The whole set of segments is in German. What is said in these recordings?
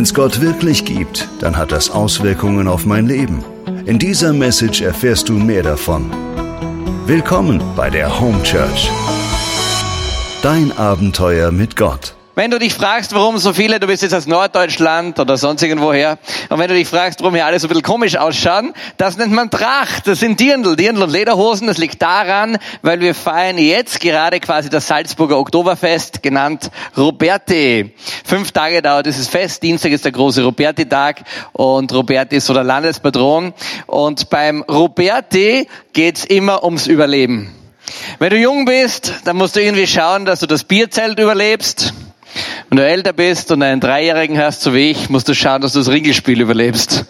Wenn es Gott wirklich gibt, dann hat das Auswirkungen auf mein Leben. In dieser Message erfährst du mehr davon. Willkommen bei der Home Church. Dein Abenteuer mit Gott. Wenn du dich fragst, warum so viele, du bist jetzt aus Norddeutschland oder sonst irgendwoher, und wenn du dich fragst, warum hier alle so ein bisschen komisch ausschauen, das nennt man Tracht, das sind Dirndl, Dirndl und Lederhosen, das liegt daran, weil wir feiern jetzt gerade quasi das Salzburger Oktoberfest, genannt Roberti. Fünf Tage dauert dieses Fest, Dienstag ist der große Roberti-Tag und Roberti ist so der Landespatron und beim Roberti geht's immer ums Überleben. Wenn du jung bist, dann musst du irgendwie schauen, dass du das Bierzelt überlebst. Wenn du älter bist und einen Dreijährigen hast, so wie ich, musst du schauen, dass du das Ringelspiel überlebst.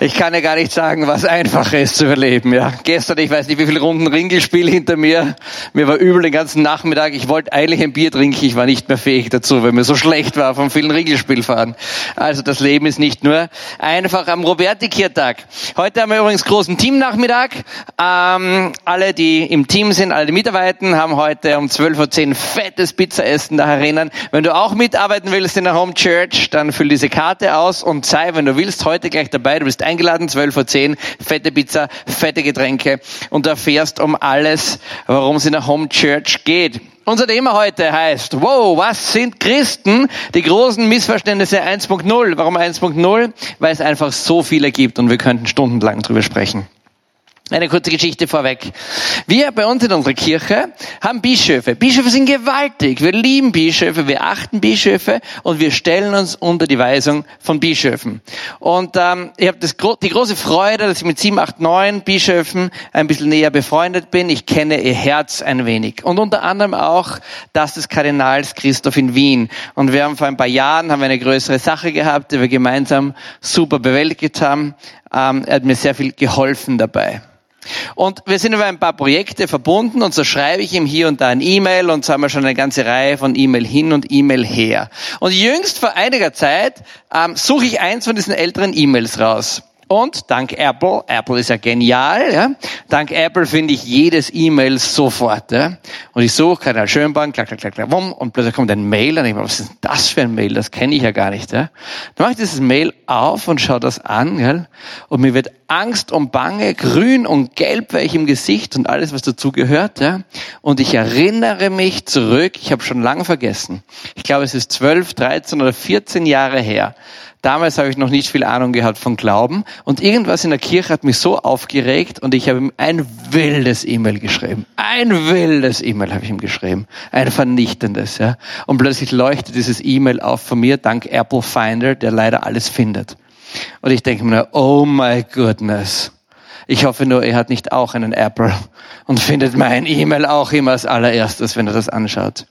Ich kann ja gar nicht sagen, was einfacher ist zu überleben. Ja, gestern, ich weiß nicht, wie viele Runden Ringelspiel hinter mir. Mir war übel den ganzen Nachmittag. Ich wollte eigentlich ein Bier trinken, ich war nicht mehr fähig dazu, weil mir so schlecht war vom vielen Ringelspielfahren. Also das Leben ist nicht nur einfach am Roberti-Kiertag. Heute haben wir übrigens großen Teamnachmittag. Ähm, alle, die im Team sind, alle die mitarbeiten, haben heute um 12.10 Uhr fettes Pizzaessen da erinnern. Wenn du auch mitarbeiten willst in der Home Church, dann füll diese Karte aus und sei, wenn du willst, heute gleich dabei. Du bist eingeladen, 12 vor 10, fette Pizza, fette Getränke und erfährst um alles, worum es in der Home Church geht. Unser Thema heute heißt, wow, was sind Christen? Die großen Missverständnisse 1.0. Warum 1.0? Weil es einfach so viele gibt und wir könnten stundenlang drüber sprechen. Eine kurze Geschichte vorweg. Wir bei uns in unserer Kirche haben Bischöfe. Bischöfe sind gewaltig. Wir lieben Bischöfe, wir achten Bischöfe und wir stellen uns unter die Weisung von Bischöfen. Und ähm, ich habe die große Freude, dass ich mit sieben, acht, neun Bischöfen ein bisschen näher befreundet bin. Ich kenne ihr Herz ein wenig. Und unter anderem auch das des Kardinals Christoph in Wien. Und wir haben vor ein paar Jahren haben wir eine größere Sache gehabt, die wir gemeinsam super bewältigt haben. Ähm, er hat mir sehr viel geholfen dabei. Und wir sind über ein paar Projekte verbunden und so schreibe ich ihm hier und da ein E-Mail und so haben wir schon eine ganze Reihe von E-Mail hin und E-Mail her. Und jüngst vor einiger Zeit ähm, suche ich eins von diesen älteren E-Mails raus. Und dank Apple, Apple ist ja genial, ja, dank Apple finde ich jedes E-Mail sofort. Ja. Und ich suche Kanal Schönborn, klack, klack, klack, klack, wumm, und plötzlich kommt ein Mail und ich denke, was ist das für ein Mail? Das kenne ich ja gar nicht. Ja. Dann mache ich dieses Mail auf und schaue das an, gell, und mir wird Angst und Bange, grün und gelb wäre ich im Gesicht und alles, was dazu gehört. Ja. Und ich erinnere mich zurück, ich habe schon lange vergessen, ich glaube, es ist 12, 13 oder 14 Jahre her, Damals habe ich noch nicht viel Ahnung gehabt von Glauben und irgendwas in der Kirche hat mich so aufgeregt und ich habe ihm ein wildes E-Mail geschrieben. Ein wildes E-Mail habe ich ihm geschrieben. Ein vernichtendes, ja. Und plötzlich leuchtet dieses E-Mail auf von mir dank Apple Finder, der leider alles findet. Und ich denke mir, oh my goodness. Ich hoffe nur, er hat nicht auch einen Apple und findet mein E-Mail auch immer als allererstes, wenn er das anschaut.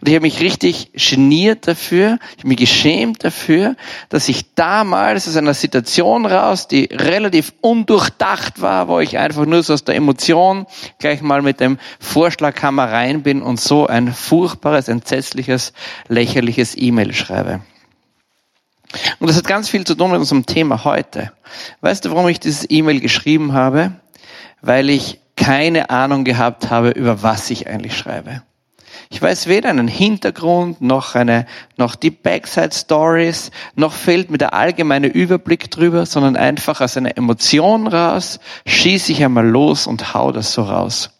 Und ich habe mich richtig geniert dafür, ich habe mich geschämt dafür, dass ich damals aus einer Situation raus, die relativ undurchdacht war, wo ich einfach nur so aus der Emotion gleich mal mit dem Vorschlaghammer rein bin und so ein furchtbares, entsetzliches, lächerliches E-Mail schreibe. Und das hat ganz viel zu tun mit unserem Thema heute. Weißt du, warum ich dieses E-Mail geschrieben habe? Weil ich keine Ahnung gehabt habe, über was ich eigentlich schreibe. Ich weiß weder einen Hintergrund, noch eine, noch die Backside Stories, noch fehlt mir der allgemeine Überblick drüber, sondern einfach aus einer Emotion raus, schieße ich einmal los und hau das so raus.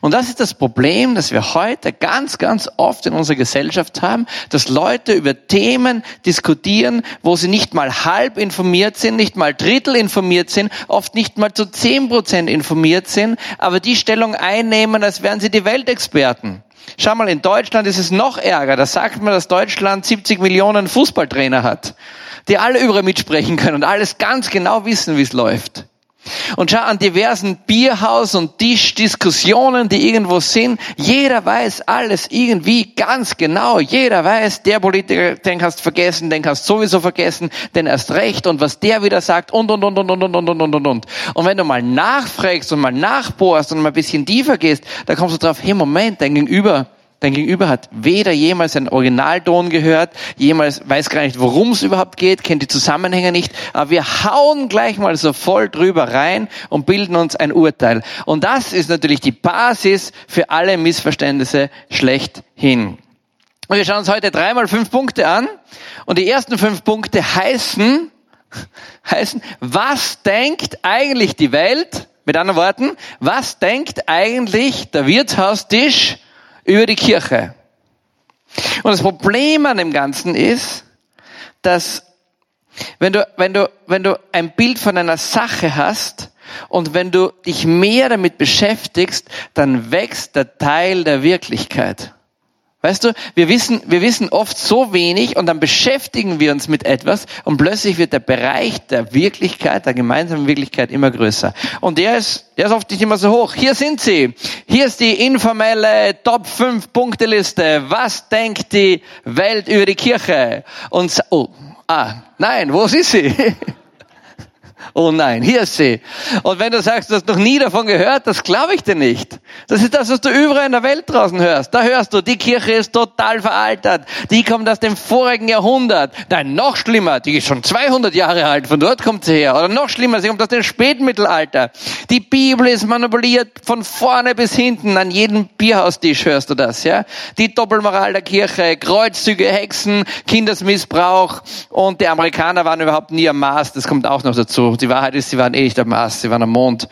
Und das ist das Problem, das wir heute ganz, ganz oft in unserer Gesellschaft haben, dass Leute über Themen diskutieren, wo sie nicht mal halb informiert sind, nicht mal Drittel informiert sind, oft nicht mal zu zehn Prozent informiert sind, aber die Stellung einnehmen, als wären sie die Weltexperten. Schau mal, in Deutschland ist es noch ärger. Da sagt man, dass Deutschland 70 Millionen Fußballtrainer hat, die alle überall mitsprechen können und alles ganz genau wissen, wie es läuft. Und schau an diversen Bierhaus- und Tischdiskussionen, die irgendwo sind. Jeder weiß alles irgendwie ganz genau. Jeder weiß, der Politiker, den du vergessen, den du sowieso vergessen, den erst recht und was der wieder sagt und, und, und, und, und, und, und, und, und, und. Und wenn du mal nachfragst und mal nachbohrst und mal ein bisschen tiefer gehst, da kommst du drauf, hey Moment, dein Gegenüber, Dein Gegenüber hat weder jemals einen Originalton gehört, jemals weiß gar nicht, worum es überhaupt geht, kennt die Zusammenhänge nicht, aber wir hauen gleich mal so voll drüber rein und bilden uns ein Urteil. Und das ist natürlich die Basis für alle Missverständnisse schlechthin. Und wir schauen uns heute dreimal fünf Punkte an. Und die ersten fünf Punkte heißen, heißen, was denkt eigentlich die Welt? Mit anderen Worten, was denkt eigentlich der Wirtshaustisch über die Kirche? Und das Problem an dem Ganzen ist, dass wenn du, wenn du, wenn du ein Bild von einer Sache hast und wenn du dich mehr damit beschäftigst, dann wächst der Teil der Wirklichkeit. Weißt du, wir wissen, wir wissen oft so wenig und dann beschäftigen wir uns mit etwas und plötzlich wird der Bereich der Wirklichkeit, der gemeinsamen Wirklichkeit immer größer. Und der ist, der ist oft nicht immer so hoch. Hier sind sie. Hier ist die informelle Top 5 Punkte Liste. Was denkt die Welt über die Kirche? Und, oh, ah, nein, wo ist sie? Oh nein, hier ist sie. Und wenn du sagst, du hast noch nie davon gehört, das glaube ich dir nicht. Das ist das, was du überall in der Welt draußen hörst. Da hörst du, die Kirche ist total veraltet. Die kommt aus dem vorigen Jahrhundert. Nein, noch schlimmer, die ist schon 200 Jahre alt. Von dort kommt sie her. Oder noch schlimmer, sie kommt aus dem Spätmittelalter. Die Bibel ist manipuliert von vorne bis hinten. An jedem Bierhaustisch hörst du das, ja? Die Doppelmoral der Kirche, Kreuzzüge, Hexen, Kindesmissbrauch. Und die Amerikaner waren überhaupt nie am Mars. Das kommt auch noch dazu die Wahrheit ist, sie waren eh nicht am Mars, sie waren am Mond.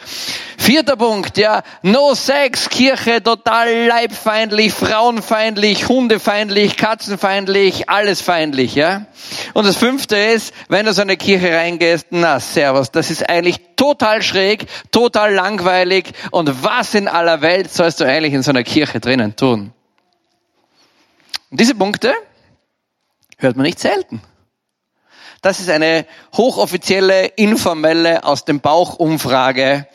Vierter Punkt, ja, no Sex, Kirche total leibfeindlich, frauenfeindlich, hundefeindlich, katzenfeindlich, alles feindlich, ja. Und das fünfte ist, wenn du so eine Kirche reingehst, na, servus, das ist eigentlich total schräg, total langweilig und was in aller Welt sollst du eigentlich in so einer Kirche drinnen tun? Und diese Punkte hört man nicht selten. Das ist eine hochoffizielle, informelle aus dem Bauch Umfrage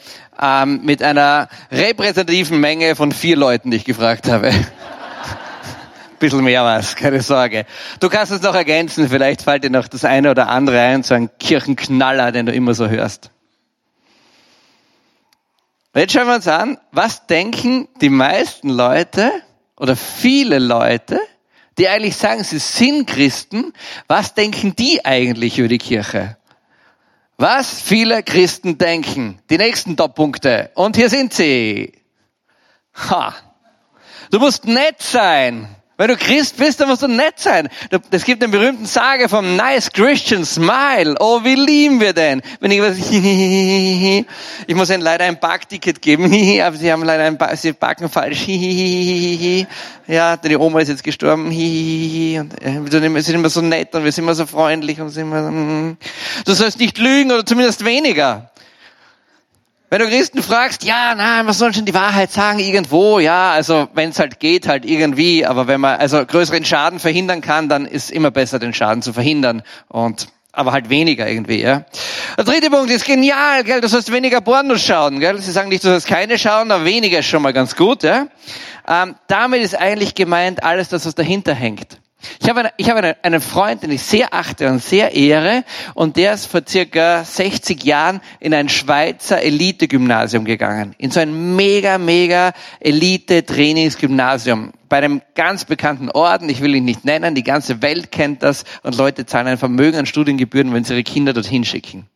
ähm, mit einer repräsentativen Menge von vier Leuten, die ich gefragt habe. bisschen mehr was, keine Sorge. Du kannst es noch ergänzen, vielleicht fällt dir noch das eine oder andere ein, so ein Kirchenknaller, den du immer so hörst. Jetzt schauen wir uns an, was denken die meisten Leute oder viele Leute die eigentlich sagen, sie sind Christen, was denken die eigentlich über die Kirche? Was viele Christen denken. Die nächsten Top-Punkte. Und hier sind sie. Ha. Du musst nett sein. Wenn du Christ bist, dann musst du nett sein. Es gibt den berühmten Sage vom Nice Christian Smile. Oh, wie lieben wir denn? Wenn ich was, ich muss ihnen leider ein Backticket geben, aber sie haben leider ein, sie backen falsch. Ja, die Oma ist jetzt gestorben. Und wir sind immer so nett und wir sind immer so freundlich und sind immer, mm. du sollst nicht lügen oder zumindest weniger. Wenn du Christen fragst, ja, na, man soll schon die Wahrheit sagen irgendwo, ja, also wenn es halt geht, halt irgendwie, aber wenn man also größeren Schaden verhindern kann, dann ist immer besser, den Schaden zu verhindern und aber halt weniger irgendwie, ja. Der dritte Punkt ist genial, gell, du sollst weniger Pornos schauen, gell. Sie sagen nicht, du sollst keine schauen, aber weniger ist schon mal ganz gut, ja. Ähm, damit ist eigentlich gemeint alles das, was dahinter hängt. Ich habe, eine, ich habe eine, einen Freund, den ich sehr achte und sehr ehre, und der ist vor circa 60 Jahren in ein Schweizer Elite-Gymnasium gegangen. In so ein mega, mega Elite-Trainingsgymnasium. Bei einem ganz bekannten Orden, ich will ihn nicht nennen, die ganze Welt kennt das, und Leute zahlen ein Vermögen an Studiengebühren, wenn sie ihre Kinder dorthin schicken.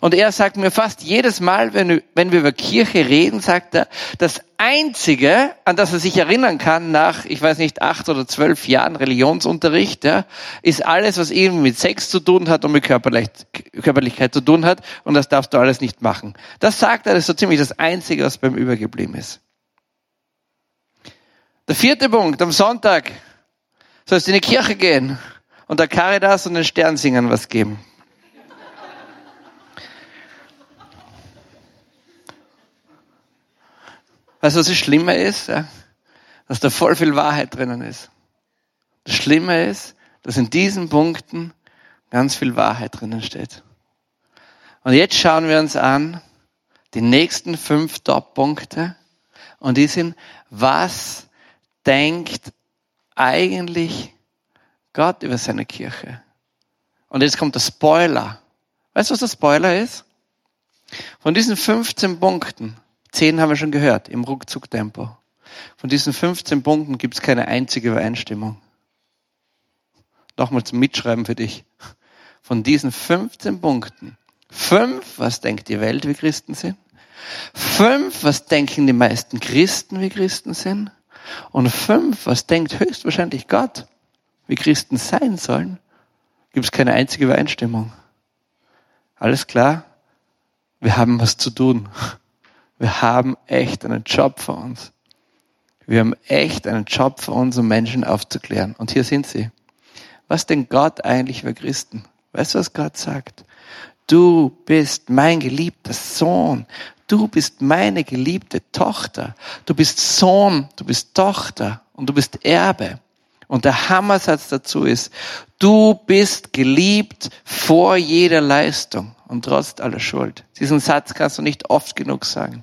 Und er sagt mir fast jedes Mal, wenn, wenn wir über Kirche reden, sagt er, das Einzige, an das er sich erinnern kann nach, ich weiß nicht, acht oder zwölf Jahren Religionsunterricht, ja, ist alles, was irgendwie mit Sex zu tun hat und mit Körperlichkeit zu tun hat. Und das darfst du alles nicht machen. Das sagt er, das ist so ziemlich das Einzige, was beim Übergeblieben ist. Der vierte Punkt, am Sonntag sollst du in die Kirche gehen und der Caritas und den Sternsingern was geben. Weißt du, was das Schlimme ist? Ja? Dass da voll viel Wahrheit drinnen ist. Das Schlimme ist, dass in diesen Punkten ganz viel Wahrheit drinnen steht. Und jetzt schauen wir uns an die nächsten fünf Top-Punkte. Und die sind, was denkt eigentlich Gott über seine Kirche? Und jetzt kommt der Spoiler. Weißt du, was der Spoiler ist? Von diesen 15 Punkten Zehn haben wir schon gehört im Ruckzucktempo. Von diesen 15 Punkten gibt es keine einzige Übereinstimmung. Nochmal zum Mitschreiben für dich. Von diesen 15 Punkten, fünf, was denkt die Welt, wie Christen sind? Fünf, was denken die meisten Christen, wie Christen sind? Und fünf, was denkt höchstwahrscheinlich Gott, wie Christen sein sollen, gibt es keine einzige Übereinstimmung. Alles klar? Wir haben was zu tun. Wir haben echt einen Job vor uns. Wir haben echt einen Job für uns, um Menschen aufzuklären. Und hier sind sie. Was denkt Gott eigentlich über Christen? Weißt du, was Gott sagt? Du bist mein geliebter Sohn. Du bist meine geliebte Tochter. Du bist Sohn, du bist Tochter und du bist Erbe. Und der Hammersatz dazu ist, du bist geliebt vor jeder Leistung und trotz aller Schuld. Diesen Satz kannst du nicht oft genug sagen.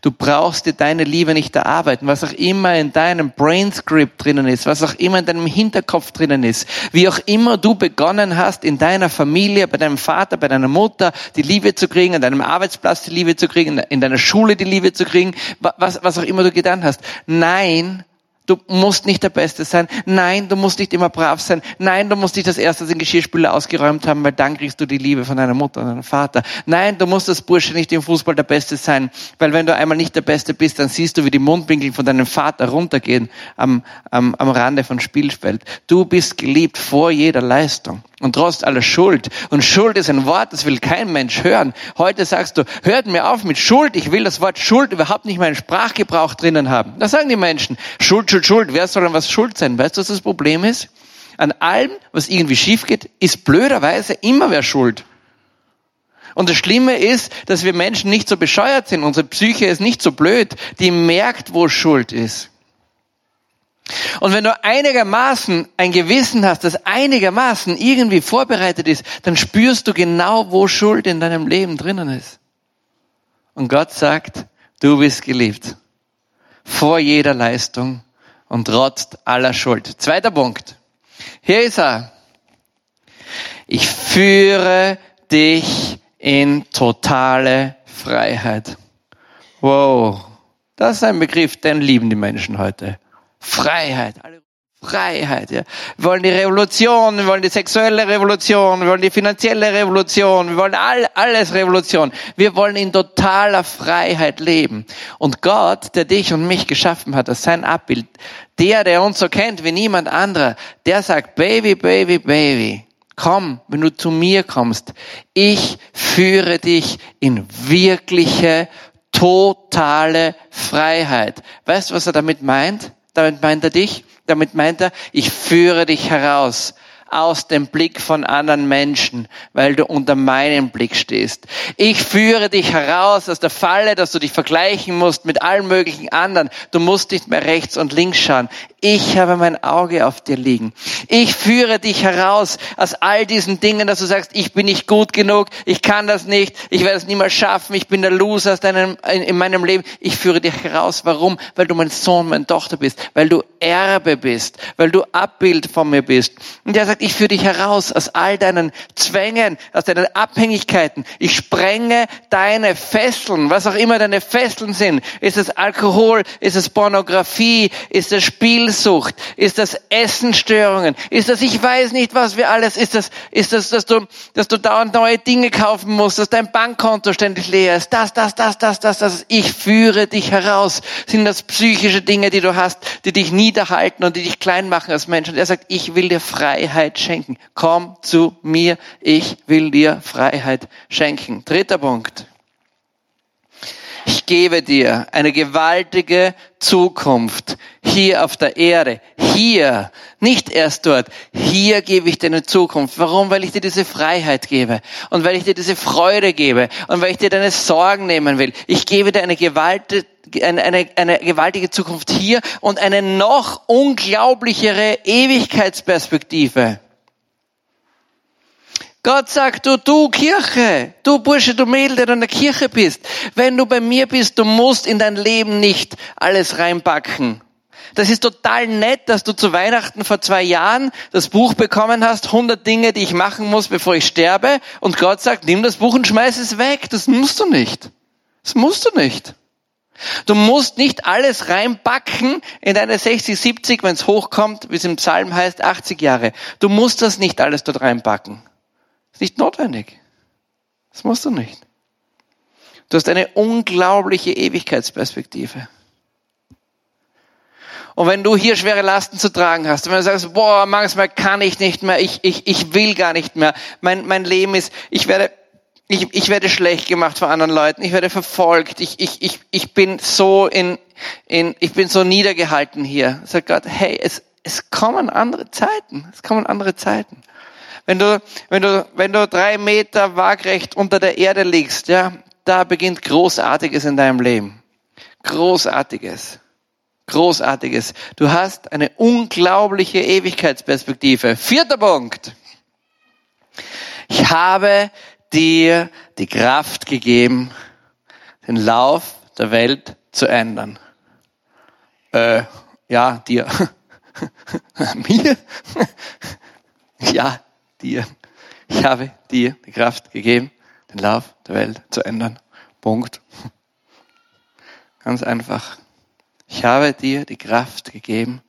Du brauchst dir deine Liebe nicht erarbeiten, was auch immer in deinem Brainscript drinnen ist, was auch immer in deinem Hinterkopf drinnen ist, wie auch immer du begonnen hast, in deiner Familie, bei deinem Vater, bei deiner Mutter die Liebe zu kriegen, an deinem Arbeitsplatz die Liebe zu kriegen, in deiner Schule die Liebe zu kriegen, was, was auch immer du getan hast. Nein, Du musst nicht der Beste sein. Nein, du musst nicht immer brav sein. Nein, du musst nicht das erste den Geschirrspüler ausgeräumt haben, weil dann kriegst du die Liebe von deiner Mutter und deinem Vater. Nein, du musst das Bursche nicht im Fußball der Beste sein, weil wenn du einmal nicht der Beste bist, dann siehst du, wie die Mundwinkel von deinem Vater runtergehen am, am, am Rande von Spielfeld. Du bist geliebt vor jeder Leistung und trotz aller Schuld. Und Schuld ist ein Wort, das will kein Mensch hören. Heute sagst du, hört mir auf mit Schuld. Ich will das Wort Schuld überhaupt nicht meinen Sprachgebrauch drinnen haben. Das sagen die Menschen. Schuld, Schuld, Schuld. Wer soll denn was schuld sein? Weißt du, was das Problem ist? An allem, was irgendwie schief geht, ist blöderweise immer wer schuld. Und das Schlimme ist, dass wir Menschen nicht so bescheuert sind. Unsere Psyche ist nicht so blöd. Die merkt, wo Schuld ist. Und wenn du einigermaßen ein Gewissen hast, das einigermaßen irgendwie vorbereitet ist, dann spürst du genau, wo Schuld in deinem Leben drinnen ist. Und Gott sagt, du bist geliebt. Vor jeder Leistung und trotz aller Schuld. Zweiter Punkt. Hier ist er. Ich führe dich in totale Freiheit. Wow. Das ist ein Begriff, den lieben die Menschen heute. Freiheit. Freiheit, ja. Wir wollen die Revolution, wir wollen die sexuelle Revolution, wir wollen die finanzielle Revolution, wir wollen all, alles Revolution. Wir wollen in totaler Freiheit leben. Und Gott, der dich und mich geschaffen hat, das sein Abbild, der, der uns so kennt wie niemand anderer, der sagt, Baby, Baby, Baby, komm, wenn du zu mir kommst, ich führe dich in wirkliche, totale Freiheit. Weißt du, was er damit meint? Damit meint er dich, damit meint er, ich führe dich heraus aus dem Blick von anderen Menschen, weil du unter meinem Blick stehst. Ich führe dich heraus aus der Falle, dass du dich vergleichen musst mit allen möglichen anderen. Du musst nicht mehr rechts und links schauen. Ich habe mein Auge auf dir liegen. Ich führe dich heraus aus all diesen Dingen, dass du sagst, ich bin nicht gut genug, ich kann das nicht, ich werde es niemals schaffen, ich bin der Loser deinem, in, in meinem Leben. Ich führe dich heraus. Warum? Weil du mein Sohn, meine Tochter bist, weil du Erbe bist, weil du Abbild von mir bist. Und er sagt, ich führe dich heraus aus all deinen Zwängen, aus deinen Abhängigkeiten. Ich sprenge deine Fesseln, was auch immer deine Fesseln sind. Ist es Alkohol? Ist es Pornografie? Ist es Spiel? Spielsucht? Ist das Essenstörungen? Ist das, ich weiß nicht, was wir alles, ist das, ist das, dass du, dass du dauernd neue Dinge kaufen musst, dass dein Bankkonto ständig leer ist? Das, das, das, das, das, das. Ich führe dich heraus. Sind das psychische Dinge, die du hast, die dich niederhalten und die dich klein machen als Mensch? Und er sagt, ich will dir Freiheit schenken. Komm zu mir. Ich will dir Freiheit schenken. Dritter Punkt. Ich gebe dir eine gewaltige Zukunft hier auf der Erde. Hier, nicht erst dort. Hier gebe ich dir eine Zukunft. Warum? Weil ich dir diese Freiheit gebe und weil ich dir diese Freude gebe und weil ich dir deine Sorgen nehmen will. Ich gebe dir eine gewaltige eine, eine, eine gewaltige Zukunft hier und eine noch unglaublichere Ewigkeitsperspektive. Gott sagt, du, du Kirche, du Bursche, du Mädel, der du in der Kirche bist, wenn du bei mir bist, du musst in dein Leben nicht alles reinpacken. Das ist total nett, dass du zu Weihnachten vor zwei Jahren das Buch bekommen hast, 100 Dinge, die ich machen muss, bevor ich sterbe. Und Gott sagt, nimm das Buch und schmeiß es weg. Das musst du nicht. Das musst du nicht. Du musst nicht alles reinpacken in deine 60, 70, wenn es hochkommt, wie es im Psalm heißt, 80 Jahre. Du musst das nicht alles dort reinpacken. Ist nicht notwendig. Das musst du nicht. Du hast eine unglaubliche Ewigkeitsperspektive. Und wenn du hier schwere Lasten zu tragen hast, wenn du sagst, boah, manchmal kann ich nicht mehr, ich, ich, ich will gar nicht mehr, mein, mein Leben ist, ich werde, ich, ich werde schlecht gemacht von anderen Leuten, ich werde verfolgt, ich, ich, ich, ich bin so in, in, ich bin so niedergehalten hier. Sagt Gott, hey, es, es kommen andere Zeiten, es kommen andere Zeiten. Wenn du, wenn du, wenn du drei Meter waagrecht unter der Erde liegst, ja, da beginnt Großartiges in deinem Leben. Großartiges. Großartiges. Du hast eine unglaubliche Ewigkeitsperspektive. Vierter Punkt. Ich habe dir die Kraft gegeben, den Lauf der Welt zu ändern. Äh, ja, dir. Mir? ja, dir. Ich habe dir die Kraft gegeben, den Lauf der Welt zu ändern. Punkt. Ganz einfach. Ich habe dir die Kraft gegeben,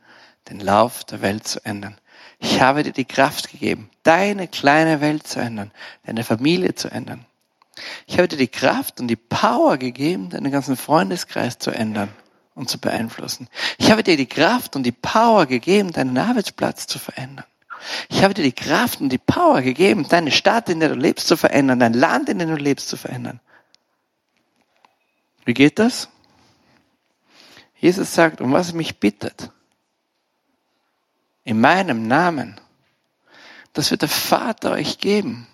den Lauf der Welt zu ändern. Ich habe dir die Kraft gegeben, deine kleine Welt zu ändern, deine Familie zu ändern. Ich habe dir die Kraft und die Power gegeben, deinen ganzen Freundeskreis zu ändern und zu beeinflussen. Ich habe dir die Kraft und die Power gegeben, deinen Arbeitsplatz zu verändern. Ich habe dir die Kraft und die Power gegeben, deine Stadt, in der du lebst, zu verändern, dein Land, in dem du lebst, zu verändern. Wie geht das? Jesus sagt, um was mich bittet, in meinem Namen, das wird der Vater euch geben.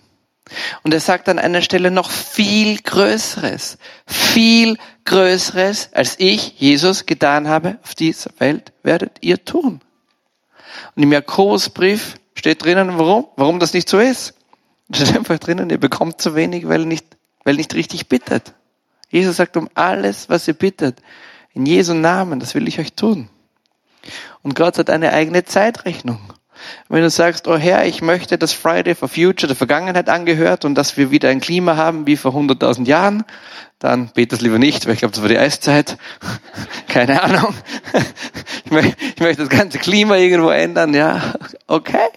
Und er sagt an einer Stelle noch viel Größeres, viel Größeres, als ich, Jesus, getan habe auf dieser Welt, werdet ihr tun. Und im Jakobusbrief steht drinnen, warum? Warum das nicht so ist. Steht einfach drinnen, ihr bekommt zu wenig, weil nicht, weil nicht richtig bittet. Jesus sagt, um alles, was ihr bittet, in Jesu Namen, das will ich euch tun. Und Gott hat eine eigene Zeitrechnung. Wenn du sagst, oh Herr, ich möchte, dass Friday for Future der Vergangenheit angehört und dass wir wieder ein Klima haben wie vor 100.000 Jahren, dann bet das lieber nicht, weil ich glaube, das war die Eiszeit. Keine Ahnung. Ich möchte, ich möchte das ganze Klima irgendwo ändern, ja. Okay.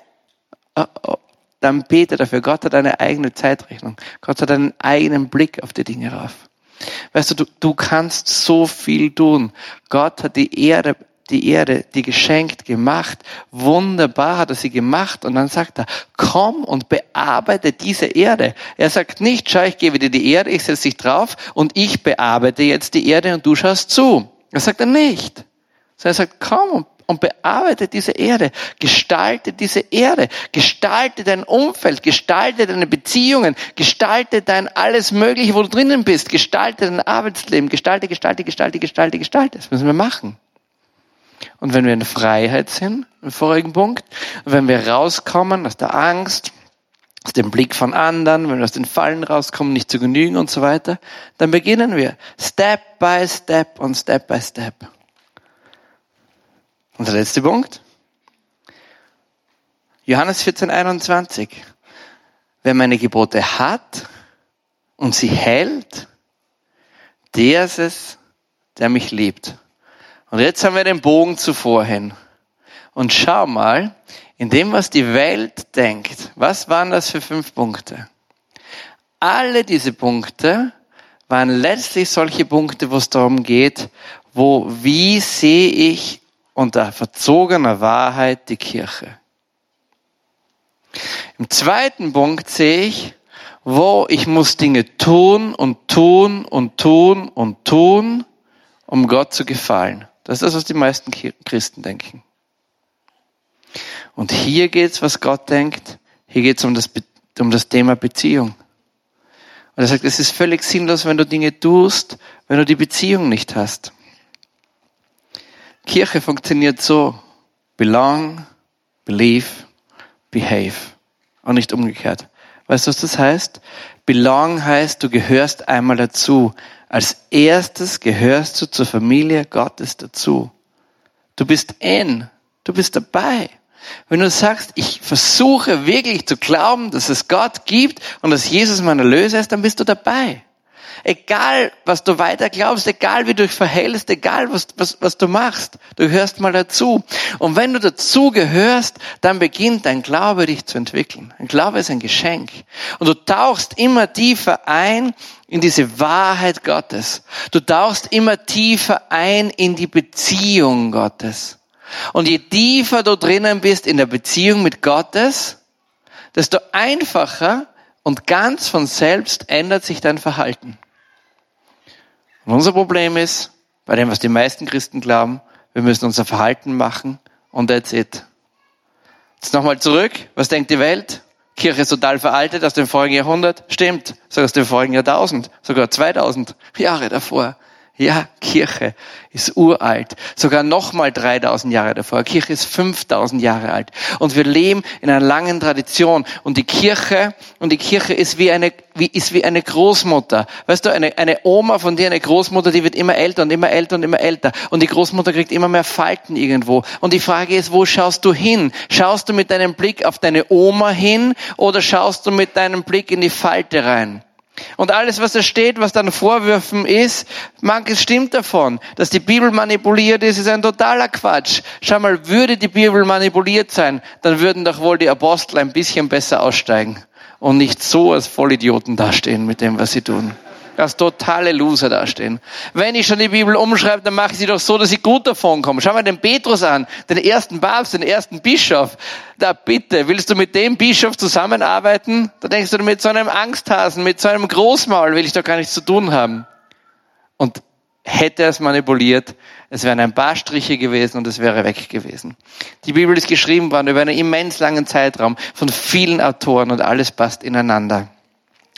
Dann bete dafür. Gott hat eine eigene Zeitrechnung. Gott hat einen eigenen Blick auf die Dinge rauf. Weißt du, du, du kannst so viel tun. Gott hat die Erde die Erde, die geschenkt, gemacht. Wunderbar hat er sie gemacht. Und dann sagt er, komm und bearbeite diese Erde. Er sagt nicht, schau, ich gebe dir die Erde, ich setze dich drauf und ich bearbeite jetzt die Erde und du schaust zu. Das sagt er nicht. Sondern er sagt, komm und und bearbeite diese Erde, gestalte diese Erde, gestalte dein Umfeld, gestalte deine Beziehungen, gestalte dein alles Mögliche, wo du drinnen bist, gestalte dein Arbeitsleben, gestalte, gestalte, gestalte, gestalte, gestalte. Das müssen wir machen. Und wenn wir in Freiheit sind, im vorigen Punkt, wenn wir rauskommen aus der Angst, aus dem Blick von anderen, wenn wir aus den Fallen rauskommen, nicht zu genügen und so weiter, dann beginnen wir Step by Step und Step by Step. Und der letzte Punkt. Johannes 14, 21. Wer meine Gebote hat und sie hält, der ist es, der mich liebt. Und jetzt haben wir den Bogen zuvor hin. Und schau mal, in dem, was die Welt denkt, was waren das für fünf Punkte? Alle diese Punkte waren letztlich solche Punkte, wo es darum geht, wo, wie sehe ich unter verzogener Wahrheit die Kirche. Im zweiten Punkt sehe ich, wo ich muss Dinge tun und tun und tun und tun, um Gott zu gefallen. Das ist das, was die meisten Christen denken. Und hier geht's, was Gott denkt. Hier geht's um das, um das Thema Beziehung. Und er sagt, es ist völlig sinnlos, wenn du Dinge tust, wenn du die Beziehung nicht hast. Kirche funktioniert so. Belong, believe, behave. Und nicht umgekehrt. Weißt du, was das heißt? Belong heißt, du gehörst einmal dazu. Als erstes gehörst du zur Familie Gottes dazu. Du bist in. Du bist dabei. Wenn du sagst, ich versuche wirklich zu glauben, dass es Gott gibt und dass Jesus mein Erlöser ist, dann bist du dabei. Egal, was du weiter glaubst, egal wie du dich verhältst, egal was, was, was du machst, du hörst mal dazu. Und wenn du dazu gehörst, dann beginnt dein Glaube dich zu entwickeln. Ein Glaube ist ein Geschenk. Und du tauchst immer tiefer ein in diese Wahrheit Gottes. Du tauchst immer tiefer ein in die Beziehung Gottes. Und je tiefer du drinnen bist in der Beziehung mit Gottes, desto einfacher und ganz von selbst ändert sich dein Verhalten. Und unser Problem ist, bei dem, was die meisten Christen glauben, wir müssen unser Verhalten machen und that's it. Jetzt nochmal zurück. Was denkt die Welt? Kirche ist total veraltet aus dem vorigen Jahrhundert. Stimmt. Sogar aus dem vorigen Jahrtausend. Sogar 2000 Jahre davor. Ja, Kirche ist uralt, sogar nochmal 3000 Jahre davor. Kirche ist 5000 Jahre alt. Und wir leben in einer langen Tradition. Und die Kirche, und die Kirche ist wie eine, wie, ist wie eine Großmutter. Weißt du, eine, eine Oma von dir, eine Großmutter, die wird immer älter und immer älter und immer älter. Und die Großmutter kriegt immer mehr Falten irgendwo. Und die Frage ist, wo schaust du hin? Schaust du mit deinem Blick auf deine Oma hin oder schaust du mit deinem Blick in die Falte rein? Und alles, was da steht, was dann Vorwürfen ist, manches stimmt davon. Dass die Bibel manipuliert ist, ist ein totaler Quatsch. Schau mal, würde die Bibel manipuliert sein, dann würden doch wohl die Apostel ein bisschen besser aussteigen und nicht so als Vollidioten dastehen mit dem, was sie tun als totale Loser dastehen. Wenn ich schon die Bibel umschreibe, dann mache ich sie doch so, dass ich gut davon komme. Schau mal den Petrus an, den ersten Papst, den ersten Bischof. Da bitte, willst du mit dem Bischof zusammenarbeiten? Da denkst du, mit so einem Angsthasen, mit so einem Großmaul will ich doch gar nichts zu tun haben. Und hätte er es manipuliert, es wären ein paar Striche gewesen und es wäre weg gewesen. Die Bibel ist geschrieben worden über einen immens langen Zeitraum von vielen Autoren und alles passt ineinander.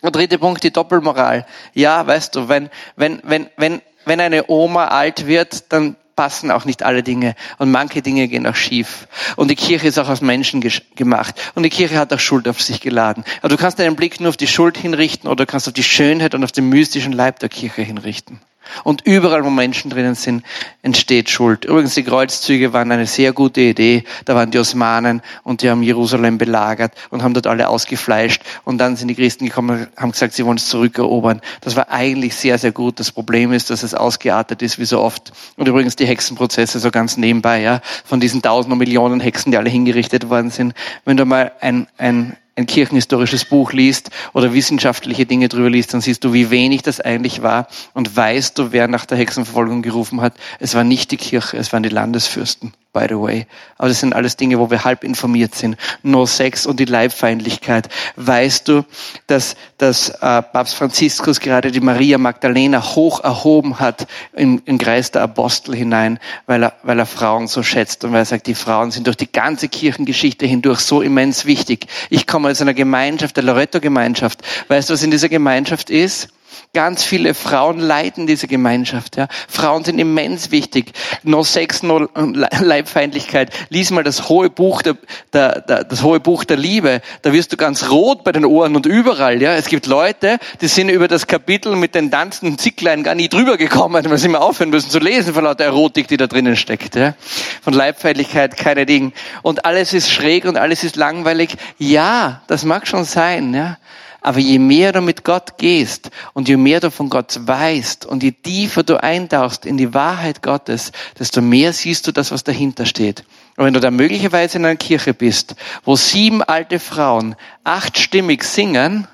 Der dritte Punkt, die Doppelmoral. Ja, weißt du, wenn, wenn, wenn, wenn, wenn eine Oma alt wird, dann passen auch nicht alle Dinge und manche Dinge gehen auch schief. Und die Kirche ist auch aus Menschen gemacht und die Kirche hat auch Schuld auf sich geladen. Aber du kannst deinen Blick nur auf die Schuld hinrichten oder du kannst auf die Schönheit und auf den mystischen Leib der Kirche hinrichten. Und überall, wo Menschen drinnen sind, entsteht Schuld. Übrigens, die Kreuzzüge waren eine sehr gute Idee. Da waren die Osmanen und die haben Jerusalem belagert und haben dort alle ausgefleischt. Und dann sind die Christen gekommen und haben gesagt, sie wollen es zurückerobern. Das war eigentlich sehr, sehr gut. Das Problem ist, dass es ausgeartet ist, wie so oft. Und übrigens die Hexenprozesse so ganz nebenbei, ja, von diesen tausend und Millionen Hexen, die alle hingerichtet worden sind. Wenn du mal ein, ein ein kirchenhistorisches Buch liest oder wissenschaftliche Dinge drüber liest, dann siehst du, wie wenig das eigentlich war und weißt du, wer nach der Hexenverfolgung gerufen hat. Es war nicht die Kirche, es waren die Landesfürsten by the way. Aber das sind alles Dinge, wo wir halb informiert sind. No Sex und die Leibfeindlichkeit. Weißt du, dass, dass äh, Papst Franziskus gerade die Maria Magdalena hoch erhoben hat im, im Kreis der Apostel hinein, weil er, weil er Frauen so schätzt und weil er sagt, die Frauen sind durch die ganze Kirchengeschichte hindurch so immens wichtig. Ich komme aus einer Gemeinschaft, der Loretto-Gemeinschaft. Weißt du, was in dieser Gemeinschaft ist? Ganz viele Frauen leiten diese Gemeinschaft. Ja. Frauen sind immens wichtig. No Sex, no Leibfeindlichkeit. Lies mal das hohe Buch der, der, der, das hohe Buch der Liebe. Da wirst du ganz rot bei den Ohren und überall. Ja. Es gibt Leute, die sind über das Kapitel mit den tanzenden Zicklein gar nie drüber gekommen, weil sie immer aufhören müssen zu lesen von lauter Erotik, die da drinnen steckt. Ja. Von Leibfeindlichkeit keine Ding. Und alles ist schräg und alles ist langweilig. Ja, das mag schon sein. Ja. Aber je mehr du mit Gott gehst und je mehr du von Gott weißt und je tiefer du eintauchst in die Wahrheit Gottes, desto mehr siehst du das, was dahinter steht. Und wenn du da möglicherweise in einer Kirche bist, wo sieben alte Frauen achtstimmig singen,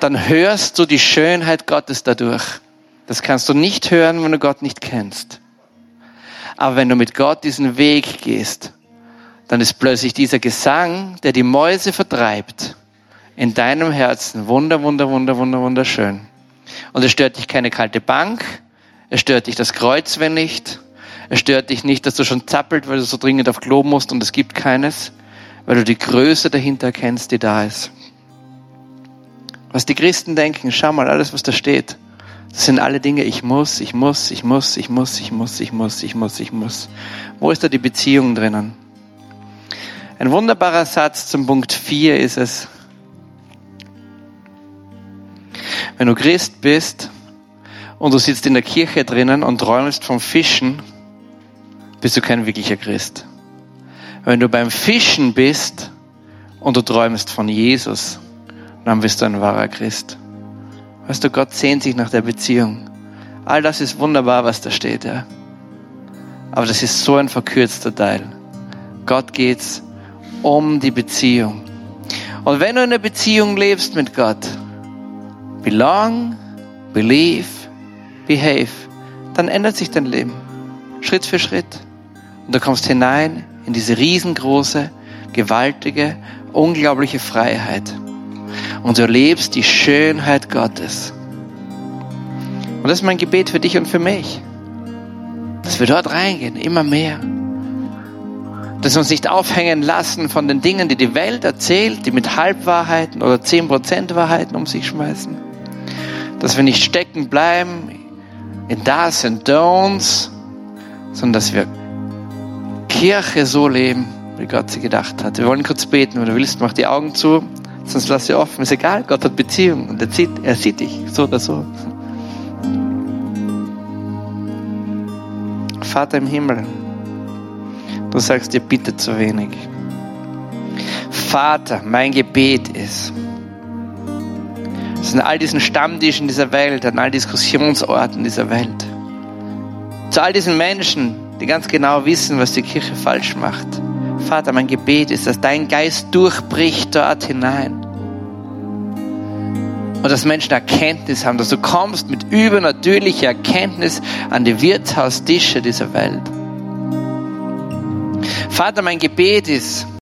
dann hörst du die Schönheit Gottes dadurch. Das kannst du nicht hören, wenn du Gott nicht kennst. Aber wenn du mit Gott diesen Weg gehst, dann ist plötzlich dieser Gesang, der die Mäuse vertreibt, in deinem Herzen wunder, wunder, wunder, wunder, wunderschön. Und es stört dich keine kalte Bank, es stört dich das Kreuz, wenn nicht, es stört dich nicht, dass du schon zappelt, weil du so dringend auf Klo musst und es gibt keines, weil du die Größe dahinter kennst, die da ist. Was die Christen denken, schau mal, alles, was da steht, das sind alle Dinge, ich muss, ich muss, ich muss, ich muss, ich muss, ich muss, ich muss, ich muss. Wo ist da die Beziehung drinnen? Ein wunderbarer Satz zum Punkt 4 ist es, Wenn du Christ bist und du sitzt in der Kirche drinnen und träumst vom Fischen, bist du kein wirklicher Christ. Wenn du beim Fischen bist und du träumst von Jesus, dann bist du ein wahrer Christ. Weißt du, Gott sehnt sich nach der Beziehung. All das ist wunderbar, was da steht, ja. Aber das ist so ein verkürzter Teil. Gott geht's um die Beziehung. Und wenn du in einer Beziehung lebst mit Gott, belong, believe, behave, dann ändert sich dein Leben. Schritt für Schritt. Und du kommst hinein in diese riesengroße, gewaltige, unglaubliche Freiheit. Und du erlebst die Schönheit Gottes. Und das ist mein Gebet für dich und für mich. Dass wir dort reingehen, immer mehr. Dass wir uns nicht aufhängen lassen von den Dingen, die die Welt erzählt, die mit Halbwahrheiten oder 10% Wahrheiten um sich schmeißen. Dass wir nicht stecken bleiben in das und Don'ts, sondern dass wir Kirche so leben, wie Gott sie gedacht hat. Wir wollen kurz beten, wenn du willst, mach die Augen zu, sonst lass sie offen. Ist egal, Gott hat Beziehung und er sieht, er sieht dich, so oder so. Vater im Himmel, du sagst dir bitte zu wenig. Vater, mein Gebet ist, dass in all diesen Stammtischen dieser Welt, an all Diskussionsorten dieser Welt, zu all diesen Menschen, die ganz genau wissen, was die Kirche falsch macht. Vater, mein Gebet ist, dass dein Geist durchbricht dort hinein. Und dass Menschen Erkenntnis haben, dass du kommst mit übernatürlicher Erkenntnis an die Wirtshaustische dieser Welt. Vater, mein Gebet ist,